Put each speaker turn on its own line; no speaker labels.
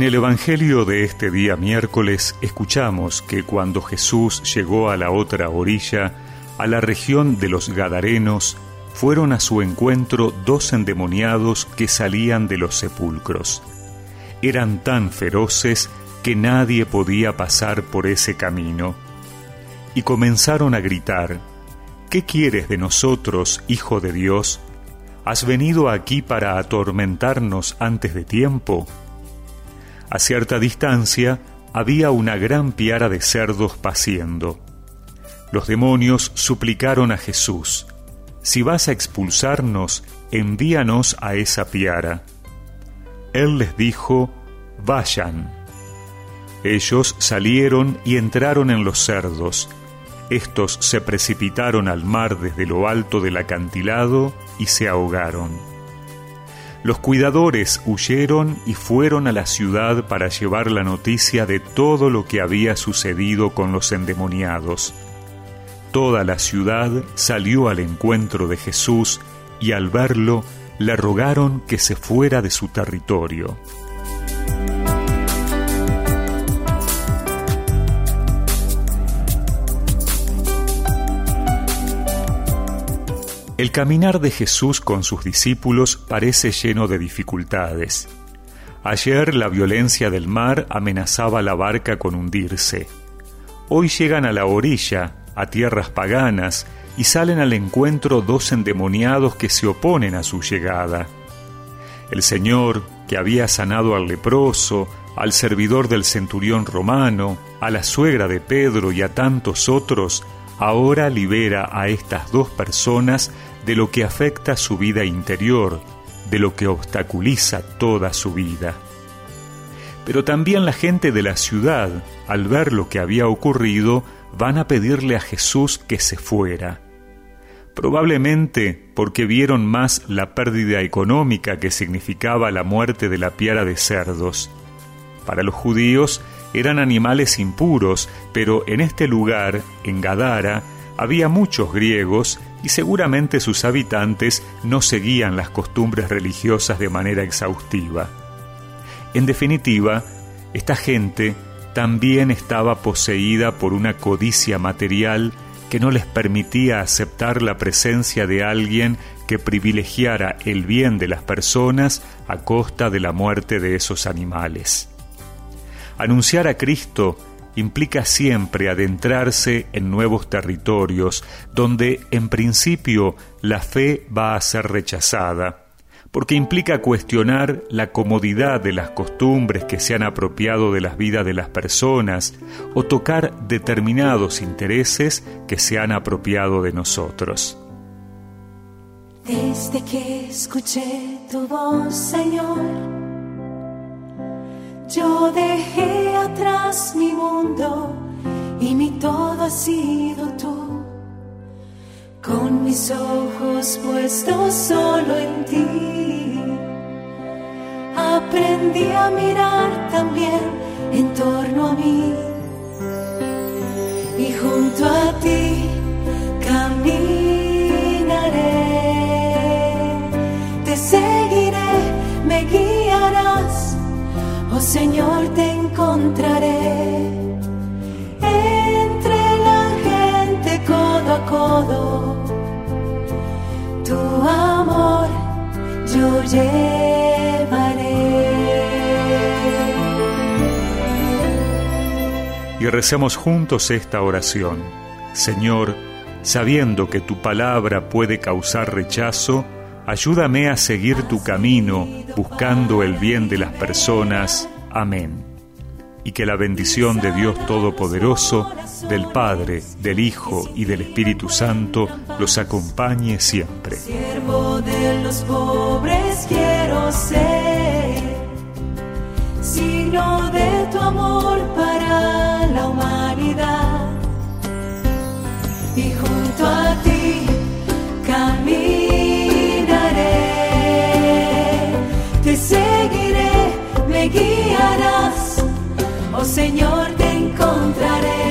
En el Evangelio de este día miércoles escuchamos que cuando Jesús llegó a la otra orilla, a la región de los Gadarenos, fueron a su encuentro dos endemoniados que salían de los sepulcros. Eran tan feroces que nadie podía pasar por ese camino. Y comenzaron a gritar, ¿Qué quieres de nosotros, Hijo de Dios? ¿Has venido aquí para atormentarnos antes de tiempo? A cierta distancia había una gran piara de cerdos paciendo. Los demonios suplicaron a Jesús, Si vas a expulsarnos, envíanos a esa piara. Él les dijo, Vayan. Ellos salieron y entraron en los cerdos. Estos se precipitaron al mar desde lo alto del acantilado y se ahogaron. Los cuidadores huyeron y fueron a la ciudad para llevar la noticia de todo lo que había sucedido con los endemoniados. Toda la ciudad salió al encuentro de Jesús y al verlo le rogaron que se fuera de su territorio. El caminar de Jesús con sus discípulos parece lleno de dificultades. Ayer la violencia del mar amenazaba la barca con hundirse. Hoy llegan a la orilla, a tierras paganas, y salen al encuentro dos endemoniados que se oponen a su llegada. El Señor, que había sanado al leproso, al servidor del centurión romano, a la suegra de Pedro y a tantos otros, ahora libera a estas dos personas de lo que afecta su vida interior, de lo que obstaculiza toda su vida. Pero también la gente de la ciudad, al ver lo que había ocurrido, van a pedirle a Jesús que se fuera. Probablemente porque vieron más la pérdida económica que significaba la muerte de la piara de cerdos. Para los judíos eran animales impuros, pero en este lugar, en Gadara, había muchos griegos y seguramente sus habitantes no seguían las costumbres religiosas de manera exhaustiva. En definitiva, esta gente también estaba poseída por una codicia material que no les permitía aceptar la presencia de alguien que privilegiara el bien de las personas a costa de la muerte de esos animales. Anunciar a Cristo implica siempre adentrarse en nuevos territorios donde en principio la fe va a ser rechazada, porque implica cuestionar la comodidad de las costumbres que se han apropiado de las vidas de las personas o tocar determinados intereses que se han apropiado de nosotros.
Desde que escuché tu voz, Señor, yo dejé atrás mi mundo y mi todo ha sido tú. Con mis ojos puestos solo en ti. Aprendí a mirar Señor, te encontraré entre la gente codo a codo. Tu amor yo llevaré.
Y recemos juntos esta oración. Señor, sabiendo que tu palabra puede causar rechazo, ayúdame a seguir tu camino buscando el bien de las personas Amén. Y que la bendición de Dios Todopoderoso, del Padre, del Hijo y del Espíritu Santo los acompañe siempre.
Siervo de los pobres quiero ser, signo de tu amor para la humanidad. Y junto a oh Señor, te encontraré.